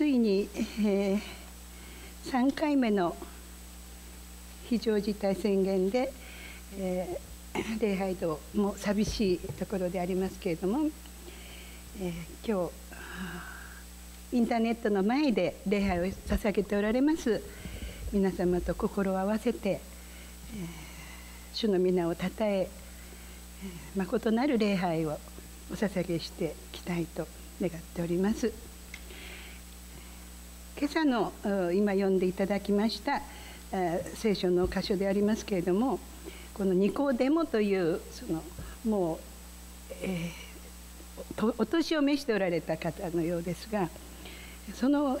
ついに、えー、3回目の非常事態宣言で、えー、礼拝堂も寂しいところでありますけれども、えー、今日インターネットの前で礼拝を捧げておられます皆様と心を合わせて、え、主の皆をたたええー、誠なる礼拝をお捧げしていきたいと願っております。今朝の今読んでいただきました聖書の箇所でありますけれどもこのニコデモというそのもう、えー、お年を召しておられた方のようですがその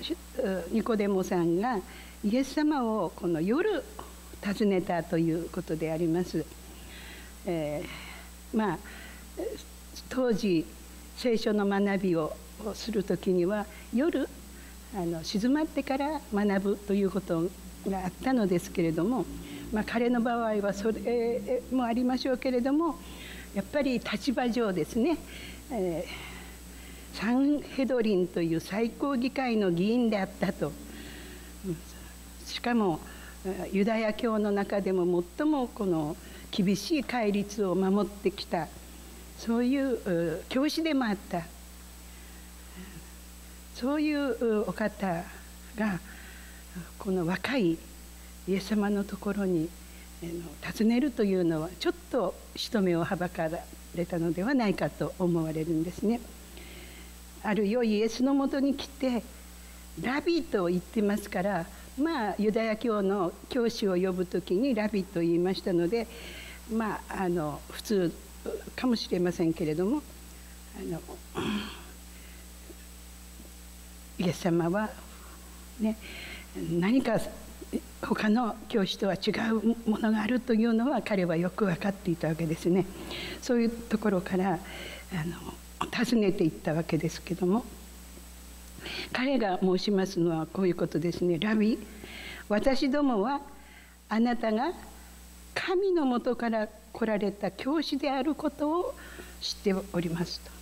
ニコデモさんがイエス様をこの夜訪ねたということであります。えー、まあ当時聖書の学びをする時には夜あの静まってから学ぶということがあったのですけれども、まあ、彼の場合はそれもありましょうけれどもやっぱり立場上ですね、えー、サンヘドリンという最高議会の議員であったと。しかもユダヤ教の中でも最もこの厳しい戒律を守ってきたそういう教師でもあったそういうお方がこの若いイエス様のところに訪ねるというのはちょっと人目をはばかられたのではないかと思われるんですね。あるよイエスのもとに来てラビと言ってますからまあユダヤ教の教師を呼ぶ時にラビと言いましたのでまああの普通かもしれませんけれどもあのイエス様はね何か他の教師とは違うものがあるというのは彼はよく分かっていたわけですねそういうところからあの尋ねていったわけですけども彼が申しますのはこういうことですね「ラビ私どもはあなたが神のもとから来られた教師であることを知っております」と。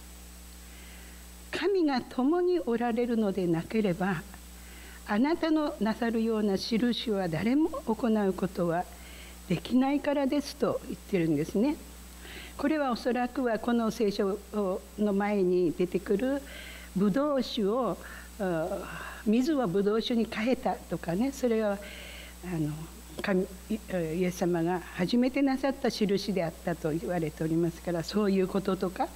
神が共におられるのでなければあなたのなさるような印は誰も行うことはできないからですと言ってるんですね。これはおそらくはこの聖書の前に出てくるブドウ酒を水をブドウ酒に変えたとかねそれはあの神イエス様が初めてなさった印であったと言われておりますからそういうこととか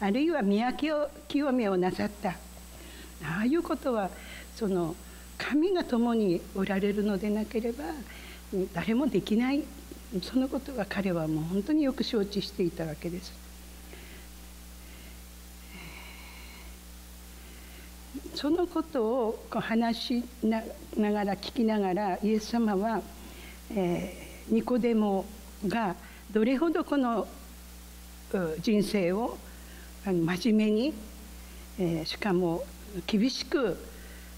あるいは宮清めをなさったああいうことはその神が共におられるのでなければ誰もできないそのことは彼はもう本当によく承知していたわけです。そのことを話しながら聞きながらイエス様は、えー、ニコデモがどれほどこの人生を真面目に、えー、しかも厳しく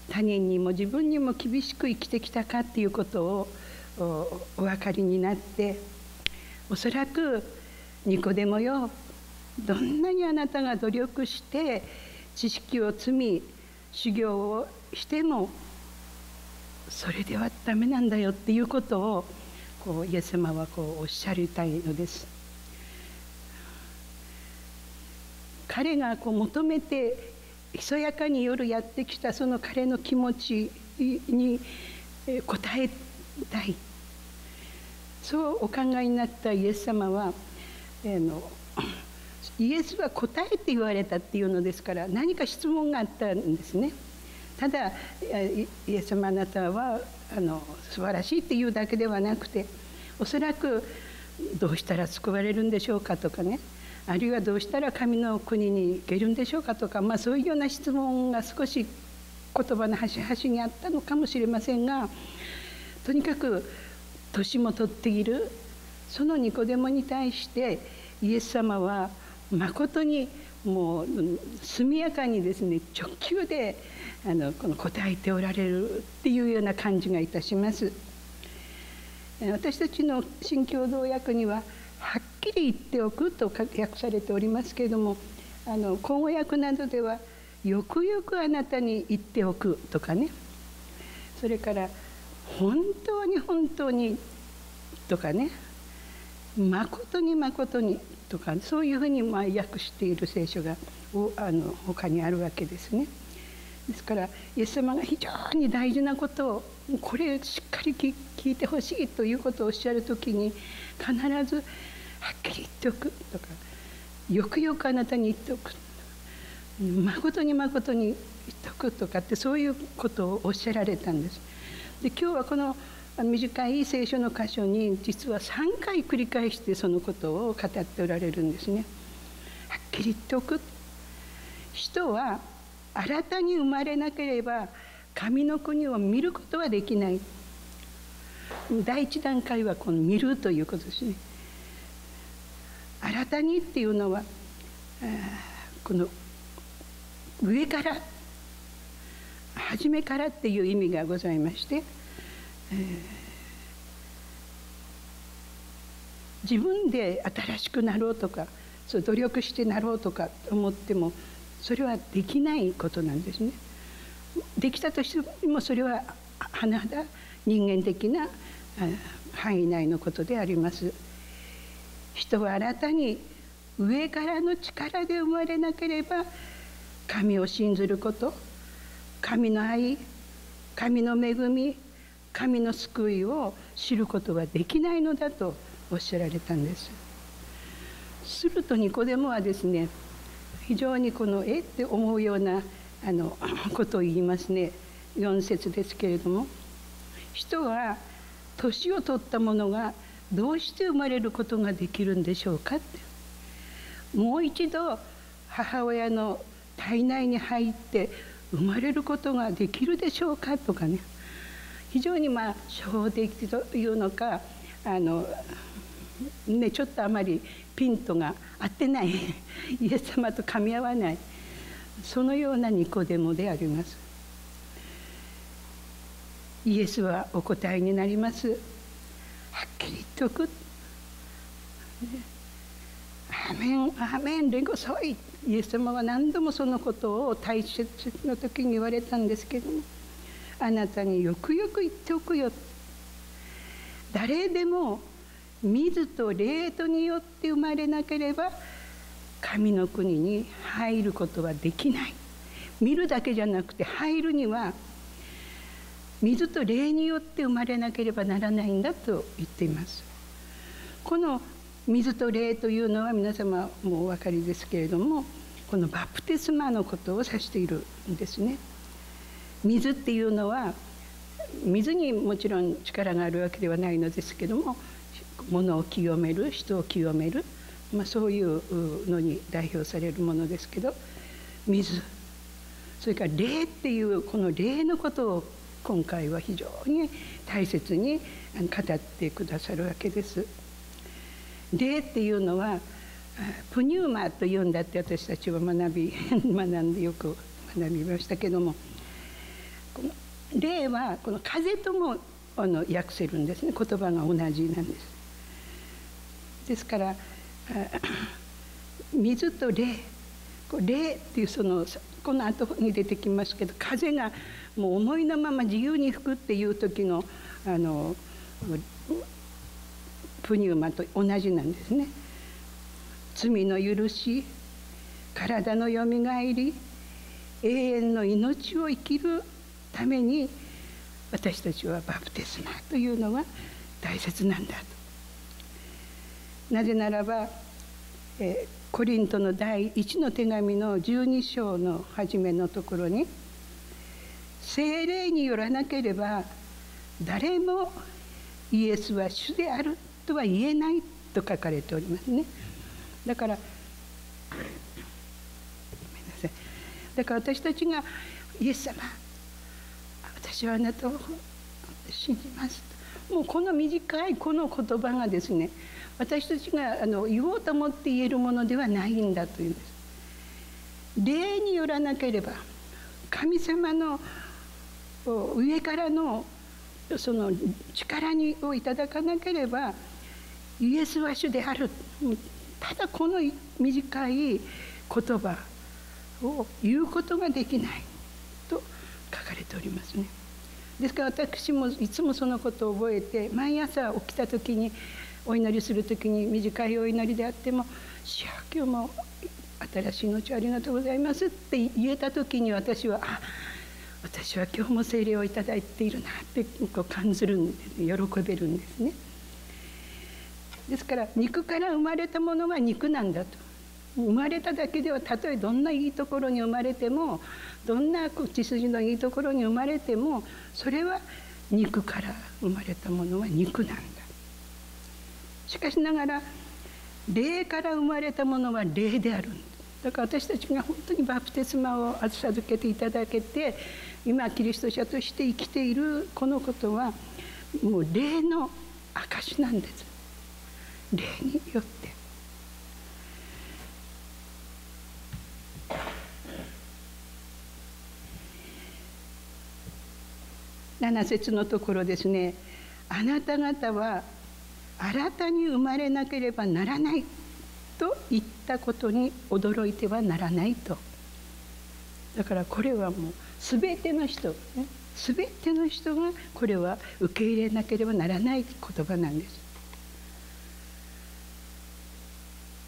他人にも自分にも厳しく生きてきたかっていうことをお分かりになっておそらくニコデモよどんなにあなたが努力して知識を積み修行をしてもそれではダメなんだよっていうことをこうイエス様はこうおっしゃりたいのです。彼がこう求めてひそやかに夜やってきたその彼の気持ちに応えたいそうお考えになったイエス様はあのイエスは答えて言われたっていうのですから何か質問があったんですね。ただイエス様あなたはあの素晴らしいっていうだけではなくておそらくどうしたら救われるんでしょうかとかねあるいはどうしたら神の国に行けるんでしょうかとか、まあ、そういうような質問が少し言葉の端々にあったのかもしれませんがとにかく年も取っているそのニコデモに対してイエス様はまことにもう速やかにですね直球であのこの答えておられるっていうような感じがいたします。私たちの新共同訳にははっきり言っておくと訳されておりますけれどもあの口語訳などではよくよくあなたに言っておくとかねそれから本当に本当にとかね誠に誠にとかそういうふうにま訳している聖書があの他にあるわけですね。ですからイエス様が非常に大事なことをこれしっかり聞いてほしいということをおっしゃる時に必ずはっきり言っておく。とかよくよくあなたに言っておく。誠に誠に言っておくとかってそういうことをおっしゃられたんです。で今日はこの短い聖書の箇所に実は3回繰り返してそのことを語っておられるんですね。はっきり言っておく。人は新たに生まれなければ神の国を見ることはできない。第一段階はこの見るということですね。新たにっていうのはこの上から初めからっていう意味がございまして、自分で新しくなろうとかそう努力してなろうとか思ってもそれはできないことなんですね。できたとしてもそれは甚だ人間的な範囲内のことであります。人は新たに上からの力で生まれなければ神を信ずること神の愛神の恵み神の救いを知ることはできないのだとおっしゃられたんです。するとニコデモはですね非常にこのえって思うようなあの ことを言いますね4節ですけれども人は年を取ったものがどうして生まれることができるんでしょうかって。もう一度母親の体内に入って生まれることができるでしょうかとかね。非常にまあ初歩的というのかあのね、ちょっとあまりピントが合ってない イエス様と噛み合わないそのようなニコデモであります。イエスはお答えになります。はっきり言っておくアメンアメンレゴソイイエス様は何度もそのことを大切の時に言われたんですけどもあなたによくよく言っておくよ誰でも水と霊とによって生まれなければ神の国に入ることはできない。見るだけじゃなくて入るには水と霊によって生まれなければならないんだと言っています。この水と霊というのは皆様もお分かりですけれどもこのバプテスマのことを指しているんですね。水っていうのは水にもちろん力があるわけではないのですけども物を清める人を清める、まあ、そういうのに代表されるものですけど水。それから霊っていうこの霊のことを今回は非常に大切に語ってくださるわけです。霊っていうのはプニューマというんだって私たちは学び 学んでよく学びましたけどもこの霊はこの風ともあの訳せるんですね言葉が同じなんです。ですから 水と霊霊っていうそのこの後に出てきますけど風がもう思いのまま自由に吹くっていう時のあのプニューマと同じなんですね。罪の許し体のよみがえり永遠の命を生きるために私たちはバプテスマというのは大切なんだとなぜならば、えコリントの第一の手紙の12章の初めのところに「精霊によらなければ誰もイエスは主であるとは言えない」と書かれておりますね。だからごめんなさいだから私たちが「イエス様私はあなたを信じます」もうこの短いこの言葉がですね私たちがあの言おうと思って言えるものではないんだというんです。霊によらなければ神様の上からのその力にをいただかなければイエスは主であるただこの短い言葉を言うことができないと書かれておりますね。ですから私もいつもそのことを覚えて毎朝起きた時にお祈りする時に短いお祈りであっても「主よ今日も新しい命ありがとうございます」って言えた時に私は「あ私は今日も聖霊をいただいているな」ってこう感じるんです喜べるんですね。ですから肉から生まれたものは肉なんだと。生まれただけではたとえどんないいところに生まれてもどんな血筋のいいところに生まれてもそれは肉から生まれたものは肉なんだ。しかしながら霊から生まれたものは霊であるんだ。だから私たちが本当にバプテスマを授けていただけて今キリスト者として生きているこのことはもう霊の証なんです。霊によって。7節のところですね。あなた方は新たに生まれなければならない。言ったことに驚いてはならないとだからこれはもう全ての人、ね、全ての人がこれは受け入れなければならない言葉なんです。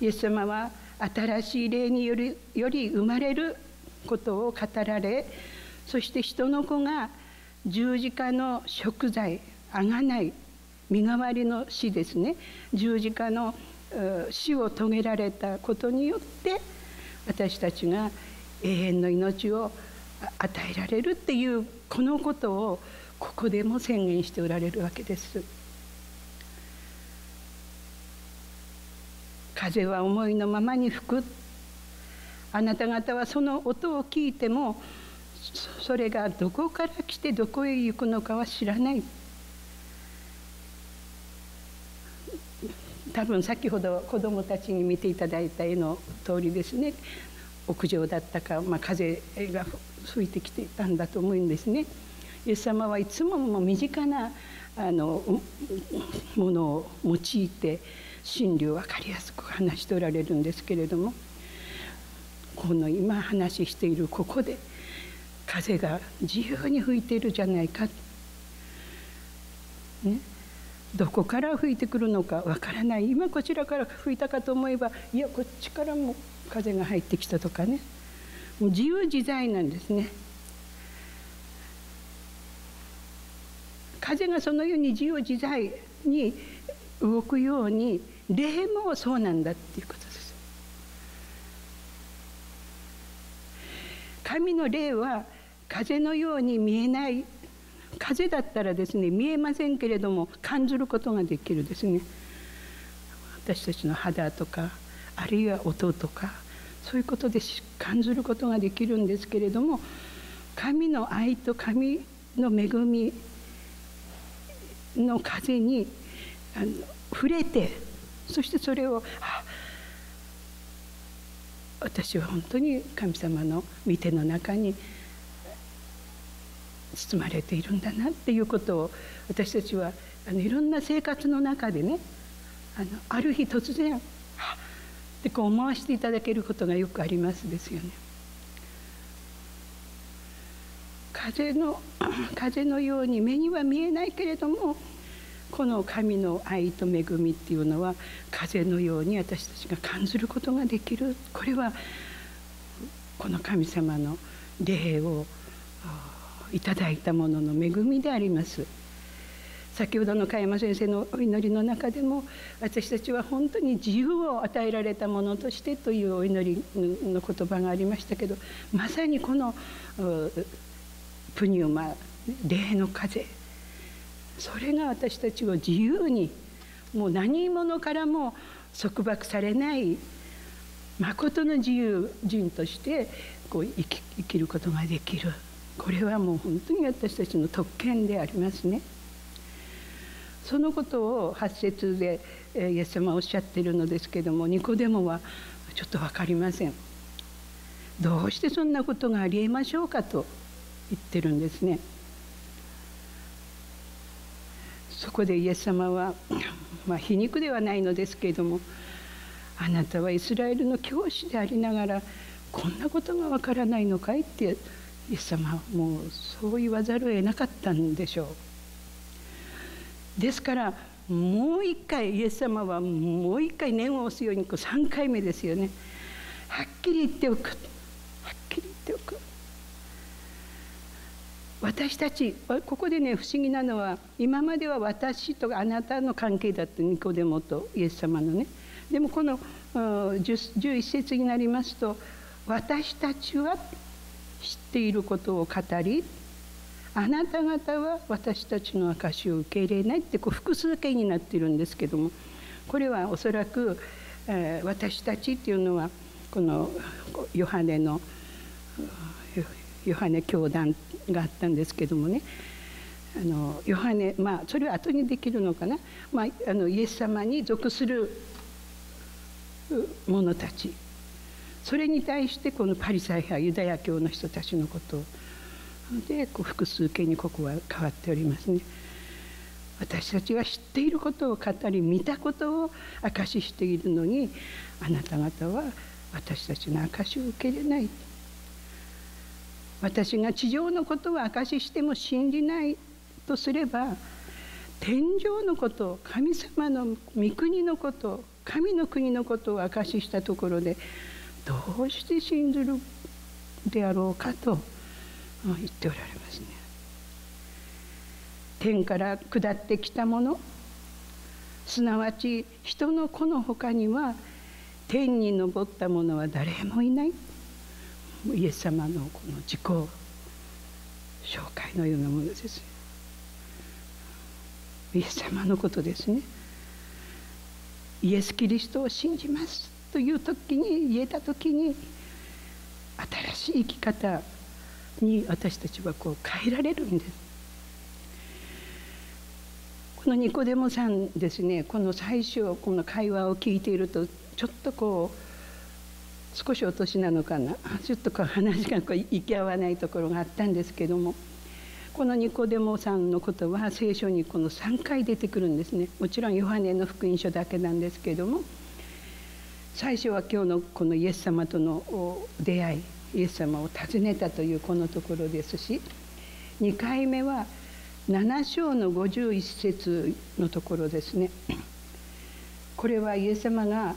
イエス様は新しい霊によりより生まれることを語られそして人の子が十字架の贖罪あがない身代わりの死ですね十字架の死を遂げられたことによって私たちが永遠の命を与えられるっていうこのことをここでも宣言しておられるわけです。風は思いのままに吹くあなた方はその音を聞いてもそれがどこから来てどこへ行くのかは知らない多分先ほど子どもたちに見ていただいた絵の通りですね。屋上だったか、まあ、風が吹いてきていたんだと思うんですね。イエス様はいつもも身近なあのものを用いて真理を分かりやすく話しておられるんですけれどもこの今話しているここで風が自由に吹いているじゃないか、ね、どこから吹いてくるのかわからない今こちらから吹いたかと思えばいやこっちからも風が入ってきたとかねもう自由自在なんですね。風がそのように自由自在に動くように霊もそうなんだっていうことです。神の霊は風のように見えない風だったらですね見えませんけれども感じることができるですね。私たちの肌とかあるいは音とかそういうことで感じることができるんですけれども神の愛と神の恵みの風にあの触れてそしてそれを私は本当に神様の御手の中に包まれているんだなっていうことを私たちはあのいろんな生活の中でねあのある日突然ってこう思わせていただけることがよくありますですよね。風の 風のように目には見えないけれどもこの神の愛と恵みっていうのは風のように私たちが感じることができるこれはこの神様の霊をいただいたものの恵みであります。先ほどの加山先生のお祈りの中でも私たちは本当に自由を与えられたものとしてというお祈りの言葉がありましたけどまさにこのプニューマ霊の風それが私たちを自由にもう何者からも束縛されない誠の自由人としてこう生き生きることができる。これはもう本当に私たちの特権でありますね。そのことを8節でイエス様はおっしゃっているのですけどもニコデモはちょっと分かりません。どうしてそんなことがありえましょうかと言ってるんですね。そこでイエス様は、まあ、皮肉ではないのですけれどもあなたはイスラエルの教師でありながらこんなことがわからないのかいってイエス様もうそう言わざるを得なかったんでしょう。ですからもう一回イエス様はもう一回念を押すようにこう3回目ですよね。はっきり言っておくはっきり言っておく私たちここでね不思議なのは今までは私とあなたの関係だったニコデモとイエス様のねでもこの11節になりますと私たちは知っていることを語りあなた方は私たちの証を受け入れないってこう複数形になってるんですけどもこれはおそらく、えー、私たちっていうのはこのヨハネのヨハネ教団があったんですけどもねあのヨハネまあそれは後にできるのかな、まあ、あのイエス様に属する者たち。それに対してこのパリサイ派ユダヤ教の人たちのことでこう複数形にここは変わっておりますね。私たちは知っていることを語り見たことを証ししているのにあなた方は私たちの証を受け入れない私が地上のことを証ししても信じないとすれば天上のこと神様の御国のこと神の国のことを証ししたところでどうして信ずるであろうかと言っておられますね。天から下ってきたものすなわち人の子のほかには天に昇った者は誰もいない。イエス様のこの自己紹介のようなものです。イエス様のことですね。イエス・キリストを信じます。という時に言えた時に新しい生き方に私たちはこう変えられるんです。このニコデモさんですねこの最初この会話を聞いているとちょっとこう少しお年なのかなちょっとこう話がこう行き合わないところがあったんですけどもこのニコデモさんのことは聖書にこの3回出てくるんですね。もちろんヨハネの福音書だけなんですけども最初は今日のこのイエス様との出会いイエス様を訪ねたというこのところですし2回目は7章の51節のところですね。これはイエス様が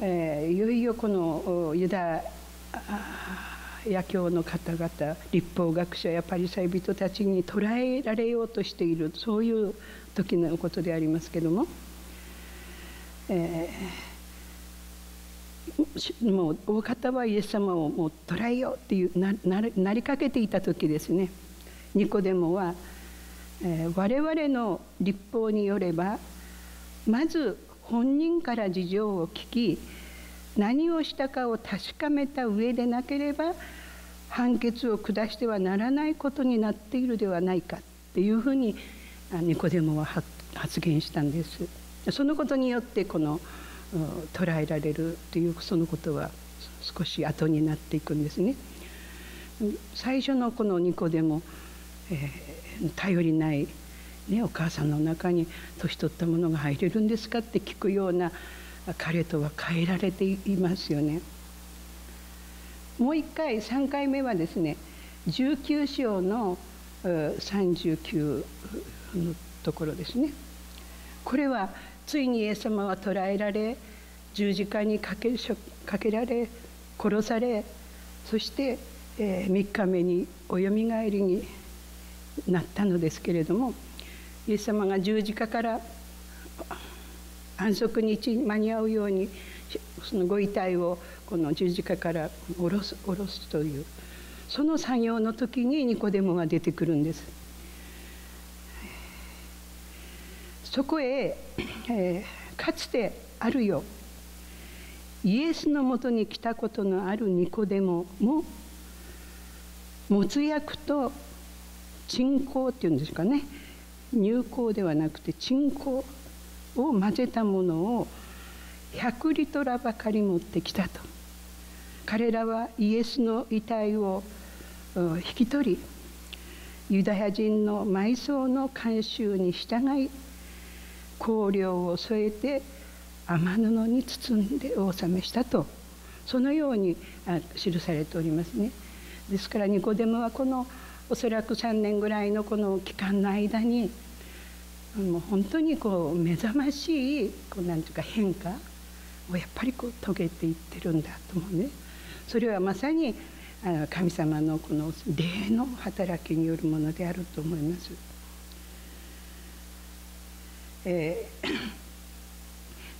えー、いよいよこのユダヤ教の方々立法学者やパリサイ人たちに捉えられようとしているそういう時のことでありますけども、えー、もう大方はイエス様をもう捉えようっていうなりかけていた時ですねニコデモは、えー、我々の立法によればまず本人から事情を聞き何をしたかを確かめた上でなければ判決を下してはならないことになっているではないかっていうふうにニコデモは発言したんです。そのことによってこの捉えられるというそのことは少し後になっていくんですね。最初のこのニコデモ、えー、頼りないね、お母さんの中に年取ったものが入れるんですかって聞くような彼とは変えられていますよね。もう一回3回目はですね19章の39のところですね。これはついにイエス様は捕らえられ十字架にかけかけられ殺されそして、えー、3日目におよみがえりになったのですけれどもイエス様が十字架から安息日に間に合うようにそのご遺体をこの十字架から下ろす下ろすというその作業の時にニコデモが出てくるんです。そこへ、えー、かつてあるよ。イエスのもとに来たことのあるニコデモも没薬と鎮香っていうんですかね。乳香ではなくて鎮香を混ぜたものを100リトラばかり持ってきたと。彼らはイエスの遺体を引き取りユダヤ人の埋葬の慣習に従い香料を添えて雨布に包んでお納めしたとそのように記されておりますね。ですからニコデムはこのおそらく3年ぐらいのこの期間の間にもう本当にこう目覚ましいこうなんていうか変化をやっぱりこう遂げていってるんだと思うね。それはまさに神様のこの霊の働きによるものであると思います。えー、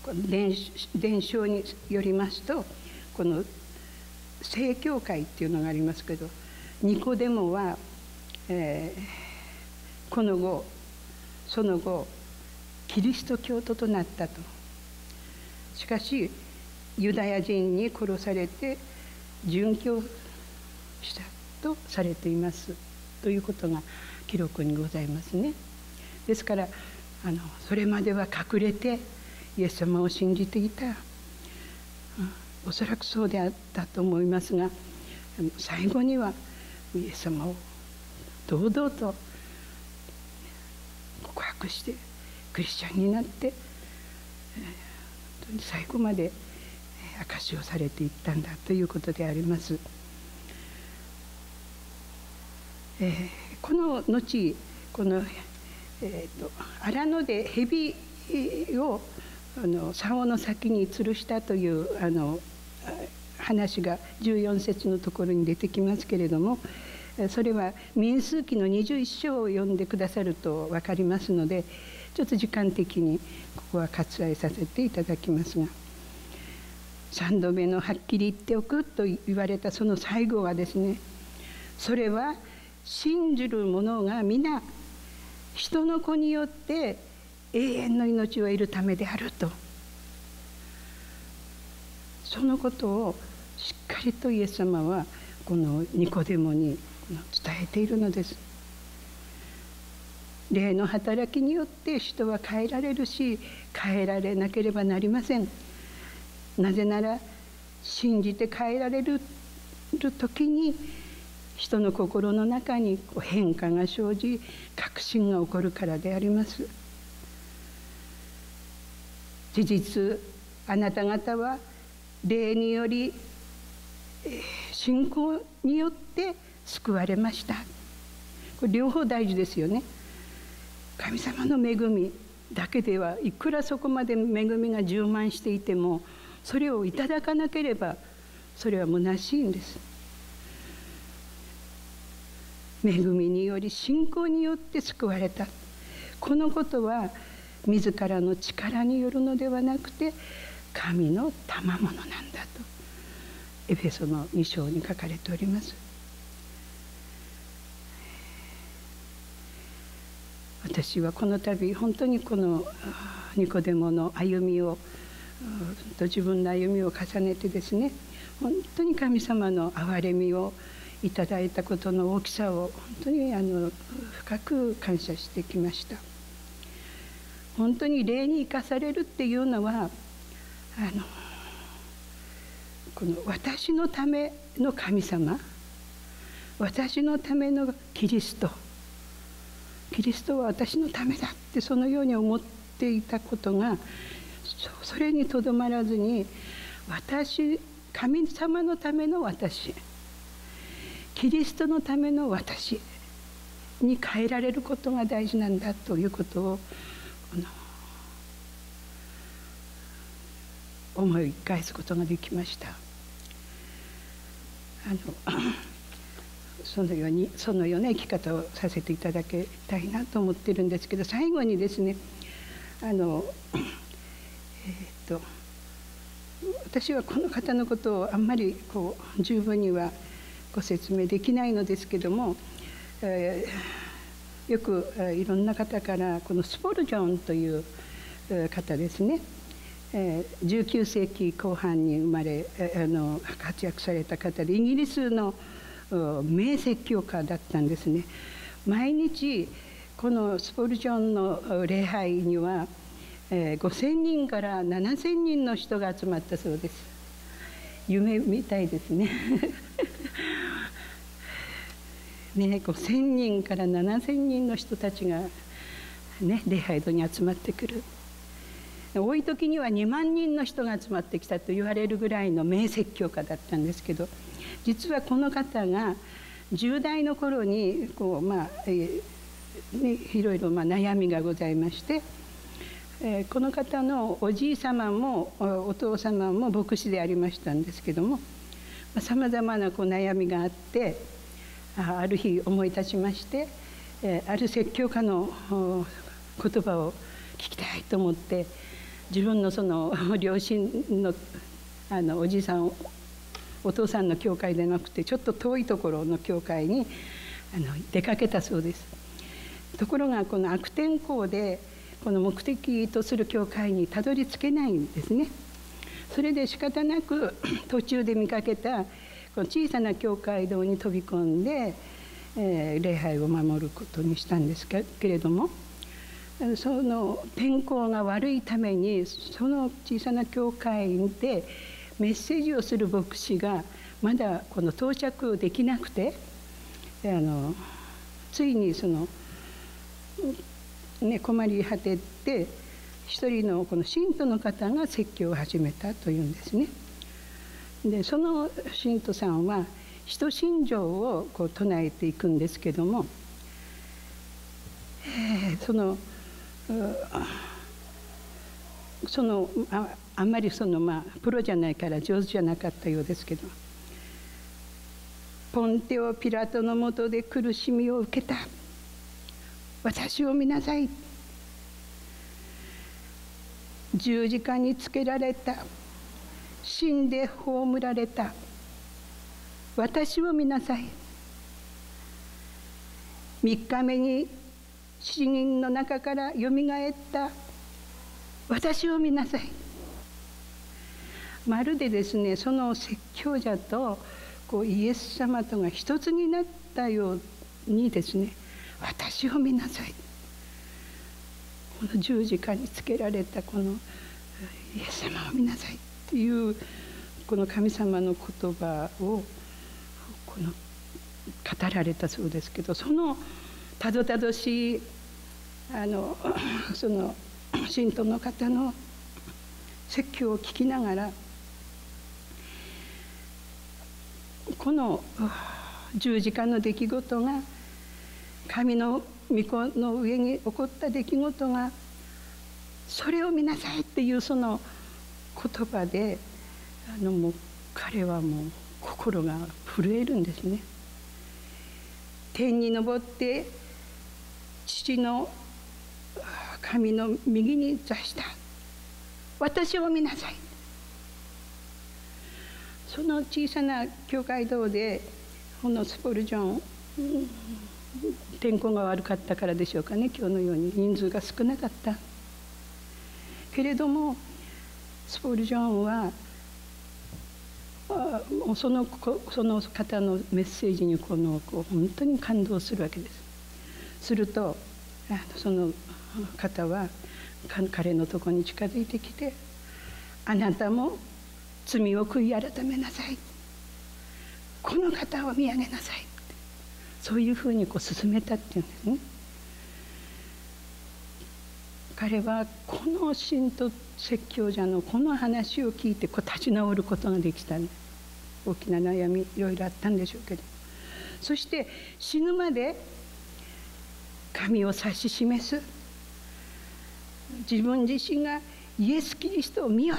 この伝伝承によりますとこの正教会っていうのがありますけどニコデモは、えー、この後その後キリスト教徒となったとしかしユダヤ人に殺されて殉教したとされていますということが記録にございますね。ですからあのそれまでは隠れてイエス様を信じていた、うん、おそらくそうであったと思いますが最後にはイエス様を堂々と告白してクリスチャンになって最後まで証しをされていったんだということであります。えー、この後この、えーと、荒野で蛇をあの竿の先に吊るしたというあの話が14節のところに出てきますけれどもそれは民数記の21章を読んでくださると分かりますのでちょっと時間的にここは割愛させていただきますが3度目のはっきり言っておくと言われたその最後はですねそれは信じる者が皆人の子によって永遠の命を得るためであると。そのことをしっかりとイエス様はこのニコデモに伝えているのです。霊の働きによって人は変えられるし変えられなければなりません。なぜなら信じて変えられる時に人の心の中に変化が生じ確信が起こるからであります。事実あなた方は霊により信仰によって救われました。これ両方大事ですよね。神様の恵みだけではいくらそこまで恵みが充満していてもそれをいただかなければそれは虚しいんです。恵みにより信仰によって救われた。このことは自らの力によるのではなくて神の賜物なんだと。エフェソの2章に書かれております。私はこの度本当にこのニコデモの歩みをと自分の歩みを重ねてですね本当に神様の憐れみをいただいたことの大きさを本当にあの深く感謝してきました。本当に礼に生かされるっていうのはあのこの私のための神様私のためのキリストキリストは私のためだってそのように思っていたことがそれにとどまらずに私神様のための私キリストのための私に変えられることが大事なんだということを思い返すことができました。あの そのようにそのような生き方をさせていただきたいなと思ってるんですけど最後にですねあのえー、っと私はこの方のことをあんまりこう十分にはご説明できないのですけども、えー、よくいろんな方からこのスポルジョンという方ですね19世紀後半に生まれあの活躍された方でイギリスの名説教家だったんですね。毎日このスポルジョンの礼拝には5,000人から7,000人の人が集まったそうです。夢みたいですね。ね5,000人から7,000人の人たちがね礼拝堂に集まってくる。多い時には2万人の人が集まってきたと言われるぐらいの名説教家だったんですけど実はこの方が10代の頃にこう、まあえーね、いろいろま悩みがございまして、え、この方のおじい様もお父様も牧師でありましたんですけどもさまざ、まなこう悩みがあってある日思い立ちまして、え、ある説教家の言葉を聞きたいと思って自分のその 両親のあのおじいさんお父さんの教会でなくてちょっと遠いところの教会にあの出かけたそうです。ところがこの悪天候でこの目的とする教会にたどり着けないんですね。それで仕方なく途中で見かけたこの小さな教会堂に飛び込んで、えー、礼拝を守ることにしたんですけれどもその天候が悪いためにその小さな教会でメッセージをする牧師がまだこの到着できなくてあのついにその、ね、困り果てて一人のこの信徒の方が説教を始めたというんですね。でその信徒さんは人心情をこう唱えていくんですけども、えー、そのそのああんまりそのまあプロじゃないから上手じゃなかったようですけどポンテオ・ピラトのもとで苦しみを受けた。私を見なさい。十字架につけられた。死んで葬られた。私を見なさい。3日目に死人の中からよみがえった。私を見なさい。まるでですねその説教者とこうイエス様とが一つになったようにですね私を見なさい。この十字架につけられたこのイエス様を見なさい。っていうこの神様の言葉をこの語られたそうですけどそのたどたどしいあの その信徒の方の説教を聞きながらこの十字架の出来事が神の御子の上に起こった出来事がそれを見なさいっていうその言葉であのもう彼はもう心が震えるんですね。天に昇って父の神の右に座した。私を見なさい。その小さな教会堂でこのスポルジョン天候が悪かったからでしょうかね。今日のように人数が少なかった。けれどもスポルジョンはそのその方のメッセージにこのこう本当に感動するわけです。するとその方は彼のとこに近づいてきて「あなたも罪を悔い改めなさい」「この方を見上げなさい」そういうふうにこう進めたっていうんですね。彼はこの信徒説教者のこの話を聞いてこう立ち直ることができた、大きな悩みいろいろあったんでしょうけど。そして死ぬまで神を指し示す。自分自身がイエス・キリストを見よ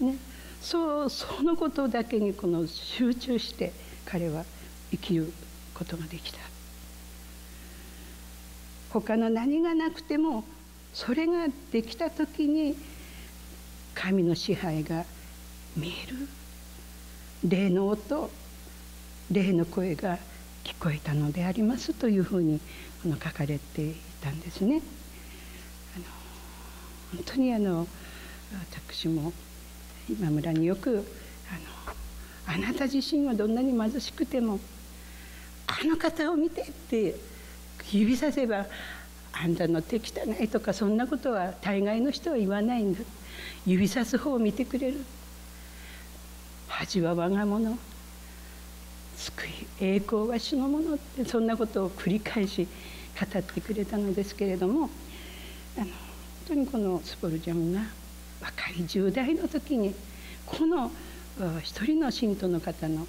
う、ね、そうそのことだけにこの集中して彼は生きることができた。他の何がなくてもそれができた時に神の支配が見える霊の音霊の声が聞こえたのでありますというふうに書かれていたんですね。あの本当にあの私も今村によくあの「あなた自身はどんなに貧しくてもあの方を見て」って指させばあんたの手汚いとかそんなことは大概の人は言わないんだ指さす方を見てくれる。恥は我が物。救い栄光は主のもの。ってそんなことを繰り返し語ってくれたのですけれどもあの本当にこのスポルジャンが若い10代の時にこの一人の信徒の方の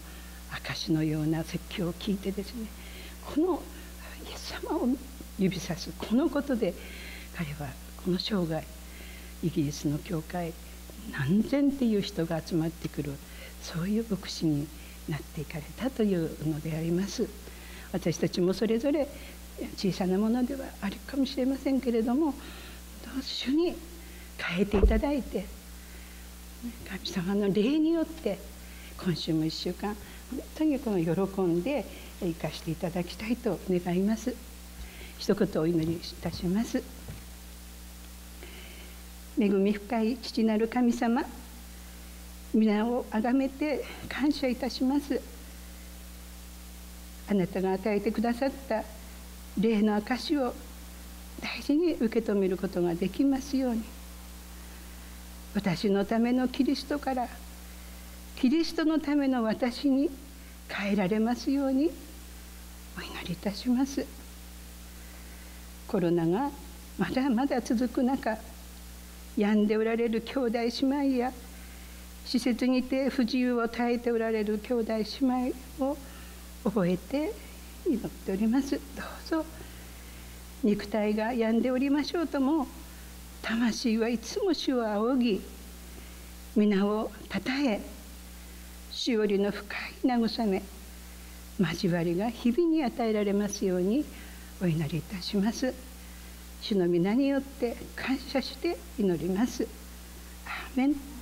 証のような説教を聞いてですねこのイエス様を指さすこのことで彼はこの生涯イギリスの教会何千っていう人が集まってくるそういう牧師になっていかれたというのであります。私たちもそれぞれ小さなものではあるかもしれませんけれども主に変えていただいて神様の霊によって今週も1週間本当にこの喜んで生かしていただきたいと願います。一言お祈りいたします。恵み深い父なる神様皆をあがめて感謝いたします。あなたが与えてくださった霊の証を大事に受け止めることができますように。私のためのキリストからキリストのための私に変えられますようにお祈りいたします。コロナがまだまだ続く中病んでおられる兄弟姉妹や施設にて不自由を耐えておられる兄弟姉妹を覚えて祈っております。どうぞ肉体が病んでおりましょうとも魂はいつも主を仰ぎ皆をたたえ主よりの深い慰め交わりが日々に与えられますようにお祈りいたします。主の皆によって感謝して祈ります。アーメン。